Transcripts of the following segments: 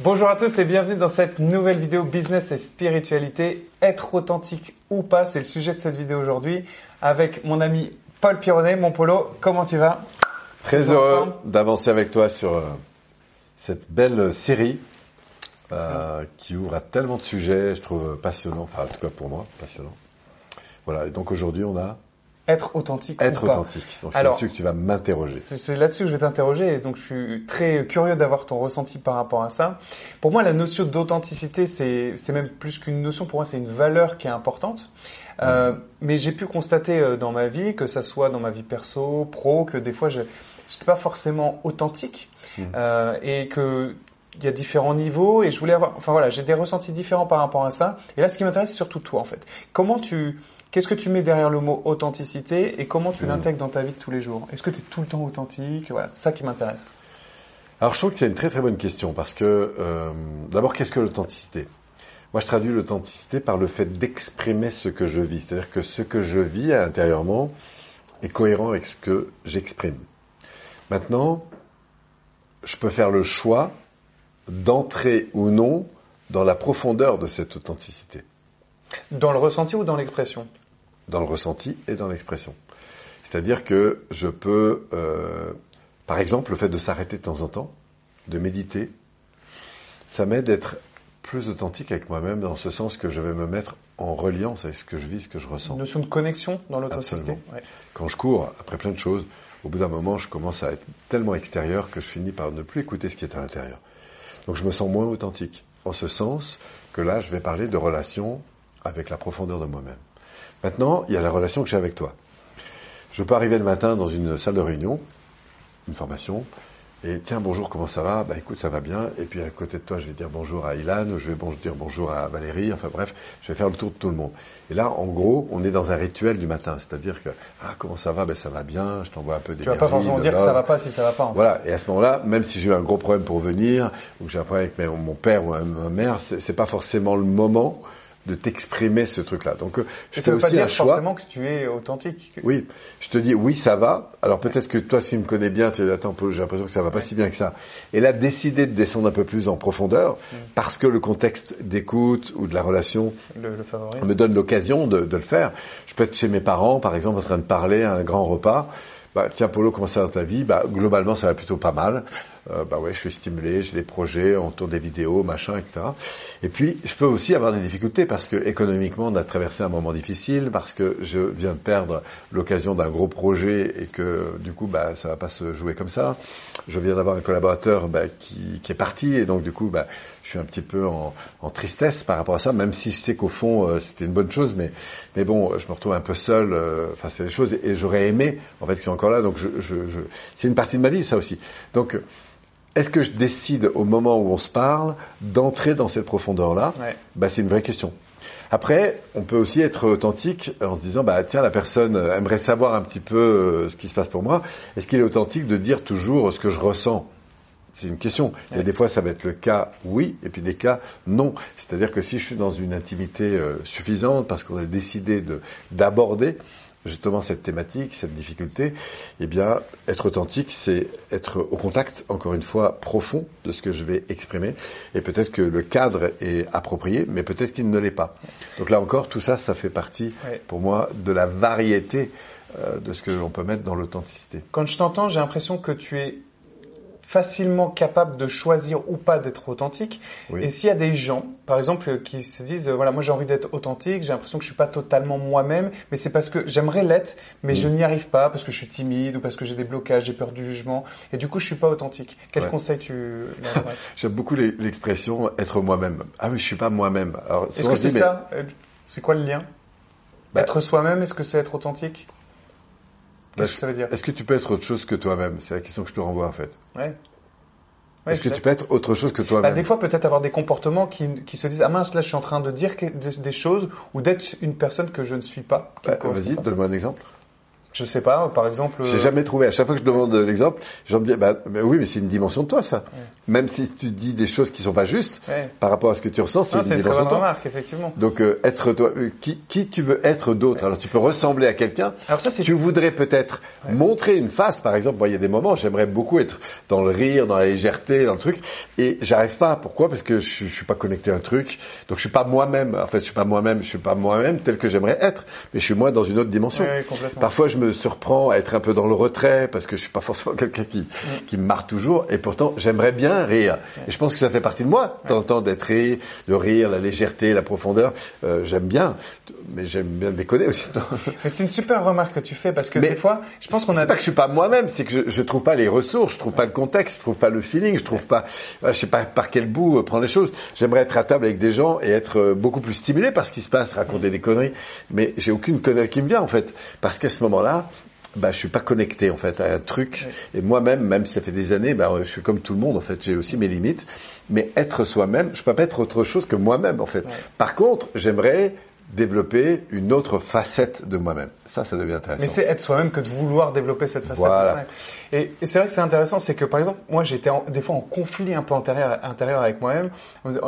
Bonjour à tous et bienvenue dans cette nouvelle vidéo business et spiritualité. Être authentique ou pas, c'est le sujet de cette vidéo aujourd'hui avec mon ami Paul Pironnet, mon polo. Comment tu vas? Très heureux d'avancer avec toi sur euh, cette belle série euh, qui ouvre à tellement de sujets, je trouve passionnant, enfin en tout cas pour moi, passionnant. Voilà, et donc aujourd'hui on a être authentique. Être ou pas. authentique. Donc c'est là-dessus que tu vas m'interroger. C'est là-dessus que je vais t'interroger et donc je suis très curieux d'avoir ton ressenti par rapport à ça. Pour moi, la notion d'authenticité, c'est même plus qu'une notion. Pour moi, c'est une valeur qui est importante. Euh, mais j'ai pu constater euh, dans ma vie, que ça soit dans ma vie perso, pro, que des fois, je n'étais pas forcément authentique mm. euh, et que il y a différents niveaux et je voulais avoir, enfin voilà, j'ai des ressentis différents par rapport à ça. Et là, ce qui m'intéresse, c'est surtout toi en fait. Comment tu Qu'est-ce que tu mets derrière le mot authenticité et comment tu mmh. l'intègres dans ta vie de tous les jours? Est-ce que tu es tout le temps authentique? Voilà, c'est ça qui m'intéresse. Alors je trouve que c'est une très très bonne question parce que euh, d'abord qu'est-ce que l'authenticité? Moi je traduis l'authenticité par le fait d'exprimer ce que je vis, c'est-à-dire que ce que je vis intérieurement est cohérent avec ce que j'exprime. Maintenant, je peux faire le choix d'entrer ou non dans la profondeur de cette authenticité. Dans le ressenti ou dans l'expression? Dans le ressenti et dans l'expression. C'est-à-dire que je peux, euh, par exemple, le fait de s'arrêter de temps en temps, de méditer, ça m'aide d'être plus authentique avec moi-même dans ce sens que je vais me mettre en reliance avec ce que je vis, ce que je ressens. Une notion de connexion dans l'authenticité? Quand je cours, après plein de choses, au bout d'un moment, je commence à être tellement extérieur que je finis par ne plus écouter ce qui est à l'intérieur. Donc je me sens moins authentique. En ce sens que là, je vais parler de relations avec la profondeur de moi-même. Maintenant, il y a la relation que j'ai avec toi. Je peux arriver le matin dans une salle de réunion, une formation, et tiens, bonjour, comment ça va? Bah écoute, ça va bien. Et puis à côté de toi, je vais dire bonjour à Ilan, je vais dire bonjour à Valérie, enfin bref, je vais faire le tour de tout le monde. Et là, en gros, on est dans un rituel du matin, c'est-à-dire que ah comment ça va? Ben ça va bien, je t'envoie un peu d'énergie. Tu vas pas forcément dire que ça va pas si ça va pas. En voilà. Et à ce moment-là, même si j'ai eu un gros problème pour venir, ou que j'ai un problème avec mon père ou ma mère, c'est pas forcément le moment de t'exprimer ce truc-là. Donc, euh, je fais aussi pas dire un choix. forcément que tu es authentique. Oui, je te dis oui, ça va. Alors peut-être que toi, tu me connais bien, tu dis attends, j'ai l'impression que ça va pas si bien que ça. Et là, décider de descendre un peu plus en profondeur, mm. parce que le contexte d'écoute ou de la relation me donne l'occasion de, de, le faire. Je peux être chez mes parents, par exemple, en train de parler à un grand repas. Bah, tiens, Polo, comment ça va dans ta vie? Bah, globalement, ça va plutôt pas mal. Euh, bah ouais, je suis stimulé, j'ai des projets, on tourne des vidéos, machin, etc. Et puis, je peux aussi avoir des difficultés parce que économiquement, on a traversé un moment difficile, parce que je viens de perdre l'occasion d'un gros projet et que du coup, bah, ça va pas se jouer comme ça. Je viens d'avoir un collaborateur bah, qui, qui est parti et donc du coup, bah, je suis un petit peu en, en tristesse par rapport à ça, même si je sais qu'au fond, euh, c'était une bonne chose, mais mais bon, je me retrouve un peu seul. Euh, enfin, c'est des choses et, j'aurais aimé en fait qu'il soit encore là. Donc, je, je, je c'est une partie de ma vie, ça aussi. Donc est-ce que je décide au moment où on se parle d'entrer dans cette profondeur-là? Bah, C'est une vraie question. Après, on peut aussi être authentique en se disant, bah tiens, la personne aimerait savoir un petit peu euh, ce qui se passe pour moi. Est-ce qu'il est authentique de dire toujours ce que je ressens? C'est une question. A des fois, ça va être le cas oui, et puis des cas non. C'est-à-dire que si je suis dans une intimité euh, suffisante, parce qu'on a décidé de d'aborder, justement cette thématique, cette difficulté, eh bien, être authentique, c'est être au contact, encore une fois, profond de ce que je vais exprimer. Et peut-être que le cadre est approprié, mais peut-être qu'il ne l'est pas. Donc là encore, tout ça, ça fait partie, pour moi, de la variété euh, de ce que l'on peut mettre dans l'authenticité. Quand je t'entends, j'ai l'impression que tu es facilement capable de choisir ou pas d'être authentique. Et s'il y a des gens, par exemple, qui se disent, voilà, moi j'ai envie d'être authentique, j'ai l'impression que je suis pas totalement moi-même, mais c'est parce que j'aimerais l'être, mais je n'y arrive pas parce que je suis timide ou parce que j'ai des blocages, j'ai peur du jugement, et du coup je suis pas authentique. Quel conseil tu J'aime beaucoup l'expression être moi-même. Ah oui, je suis pas moi-même. Est-ce que c'est ça? Euh, C'est quoi le lien? Bah Être soi-même, est-ce que c'est être authentique? Qu'est-ce que ça veut dire Est-ce que tu peux être autre chose que toi-même? C'est la question que je te renvoie en fait. Ouais. Est-ce que tu peux être autre chose que toi-même? Bah, Des fois, peut-être avoir des comportements qui, qui, se disent ah mince là, je suis en train de dire des, choses ou d'être une personne que je ne suis pas. Bah, vas-y, donne-moi un exemple. Je sais pas, par exemple. J'ai euh, jamais trouvé. À chaque fois que je demande l'exemple, j'en me dis, bah, bah oui, mais c'est une dimension de toi, ça. Même si tu dis des choses qui sont pas justes, Ouais. par rapport à ce que tu ressens, c'est une une dimension de toi. remarque, effectivement. Donc euh, être toi, euh, qui, qui tu veux être d'autre? Alors tu peux ressembler à quelqu'un. Alors ça, c'est Tu voudrais peut-être montrer une face, par exemple. Moi, il y a des moments, j'aimerais beaucoup être dans le rire, dans la légèreté, dans le truc, et j'arrive pas. Pourquoi? Parce que je, je suis pas connecté à un truc. Donc je suis pas moi-même. En fait, je suis pas moi-même. Je suis pas moi-même tel que j'aimerais être. Mais je suis moi dans une autre dimension. Parfois, je me surprends à être un peu dans le retrait parce que je suis pas forcément quelqu'un qui qui me marre toujours. Et pourtant, j'aimerais bien rire. Et je pense que ça fait partie de moi, temps, d'être rire, de rire, la légèreté, la profondeur. Euh, j'aime bien, mais j'aime bien déconner aussi. Mais c'est une super remarque que tu fais parce que Mais des fois, je pense qu'on C'est a. pas que je suis pas moi-même, c'est que je, je trouve pas les ressources, je trouve pas le contexte, je trouve pas le feeling, je trouve pas, voilà, je sais pas par quel bout euh, prendre les choses. J'aimerais être à table avec des gens et être euh, beaucoup plus stimulé par ce qui se passe, raconter des conneries, mais j'ai aucune connerie qui me vient en fait, parce qu'à ce moment-là. Bah, je suis pas connecté en fait à un truc et moi-même, même si ça fait des années, bah, je suis comme tout le monde en fait. J'ai aussi mes limites, mais être soi-même, je peux pas être autre chose que moi-même en fait. Par contre, j'aimerais développer une autre facette de moi-même. Ça, ça devient intéressant. Mais c'est être soi-même que de vouloir développer cette facette. Voilà. de. Et, et c'est vrai que c'est intéressant, c'est que par exemple, moi j'étais des fois en conflit un peu intérieur, intérieur avec moi-même.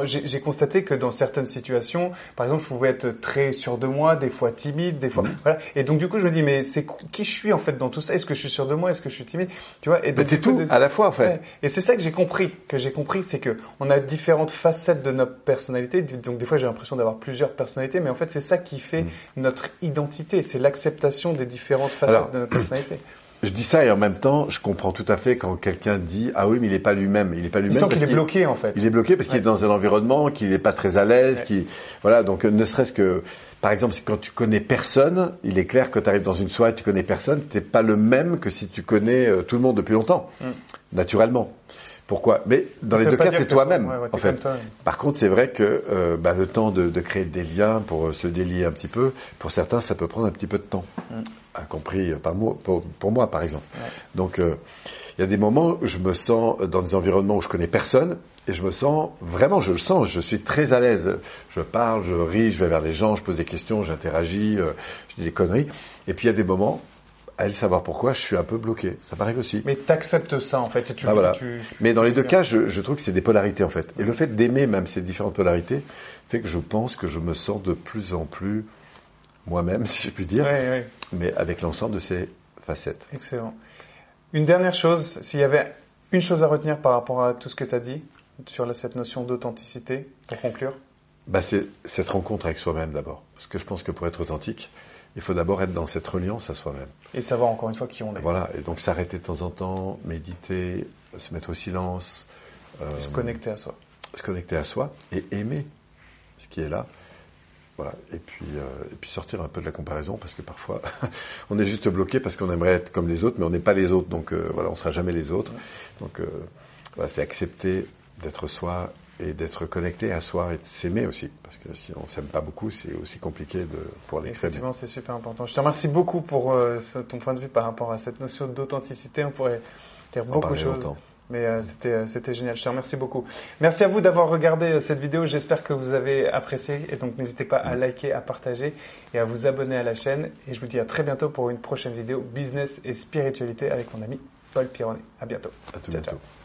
J'ai constaté que dans certaines situations, par exemple, je pouvais être très sûr de moi, des fois timide, des fois, Mhm. voilà. Et donc du coup, je me dis, mais c'est qui je suis en fait dans tout ça? Est-ce que je suis sûr de moi? Est-ce que je suis timide? Tu vois? Et donc coup, tout des- à la fois en fait. Ouais. Et c'est ça que j'ai compris, que j'ai compris, c'est que on a différentes facettes de notre personnalité. Donc des fois, j'ai l'impression d'avoir plusieurs personnalités, mais en fait, c'est ça qui fait notre identité. C'est l'acceptation des différentes facettes Mm. Alors, de notre personnalité. Je dis ça et en même temps, je comprends tout à fait quand quelqu'un dit ah oui mais il est pas lui-même, il est pas Il lui-même. parce qu'il est bloqué en fait. Il est bloqué parce qu'il est dans un environnement qu'il n'est pas très à l'aise, Ouais. qui voilà donc euh, ne serait-ce que par exemple quand tu connais personne, il est clair que tu arrives dans une soirée, tu connais personne, t'es pas le même que si tu connais euh, tout le monde depuis longtemps, naturellement. Pourquoi? Mais dans Mm. Ça les deux cas, t'es toi-même ouais, ouais, en fait. Par contre, c'est vrai que euh, bah, le temps de, de créer des liens pour euh, se délier un petit peu, pour certains, ça peut prendre un petit peu de temps, y compris euh, par moi, pour, pour moi, par exemple. Mm. Ouais. Donc, euh, il y a des moments où je me sens dans des environnements où je connais personne et je me sens vraiment, je le sens, je suis très à l'aise. Je parle, je ris, je vais vers les gens, je pose des questions, j'interagis, euh, je dis des conneries. Et puis il y a des moments, à elle savoir pourquoi, je suis un peu bloqué. Ça m'arrive aussi. Mais t'acceptes ça en fait. Et tu, Ah, voilà. tu- Mais dans les deux tu- cas, je, je trouve que c'est des polarités en fait. Et le fait d'aimer même ces différentes polarités fait que je pense que je me sens de plus en plus moi-même, si je puis dire, Ouais, ouais. mais avec l'ensemble de ces facettes. Excellent. Une dernière chose, s'il y avait une chose à retenir par rapport à tout ce que tu as dit sur cette notion d'authenticité, pour conclure? Bah, c'est cette rencontre avec soi-même d'abord. Parce que je pense que pour être authentique, il faut d'abord être dans cette reliance à soi-même. Et savoir encore une fois qui on est. Voilà. Et donc s'arrêter de temps en temps, méditer, se mettre au silence, euh, se connecter à soi. se connecter à soi et aimer ce qui est là. Voilà. Et puis, euh, et puis sortir un peu de la comparaison parce que parfois on est juste bloqué parce qu'on aimerait être comme les autres, mais on n'est pas les autres. Donc euh, voilà, on sera jamais les autres. Donc euh, voilà, c'est accepter d'être soi et d'être connecté à soi et de s'aimer aussi. Parce que si on s'aime pas beaucoup, c'est aussi compliqué de pour l'exprimer. Effectivement, c'est super important. Je te remercie beaucoup pour euh, ton point de vue par rapport à cette notion d'authenticité. On pourrait dire On beaucoup de choses. longtemps. Mais euh, c'était euh, c'était génial. Je te remercie beaucoup. Merci à vous d'avoir regardé euh, cette vidéo. J'espère que vous avez apprécié. Et donc n'hésitez pas à liker, à partager et à vous abonner à la chaîne. Et je vous dis à très bientôt pour une prochaine vidéo business et spiritualité avec mon ami Paul Pironnet. À bientôt. À tout Ciao, bientôt. ciao.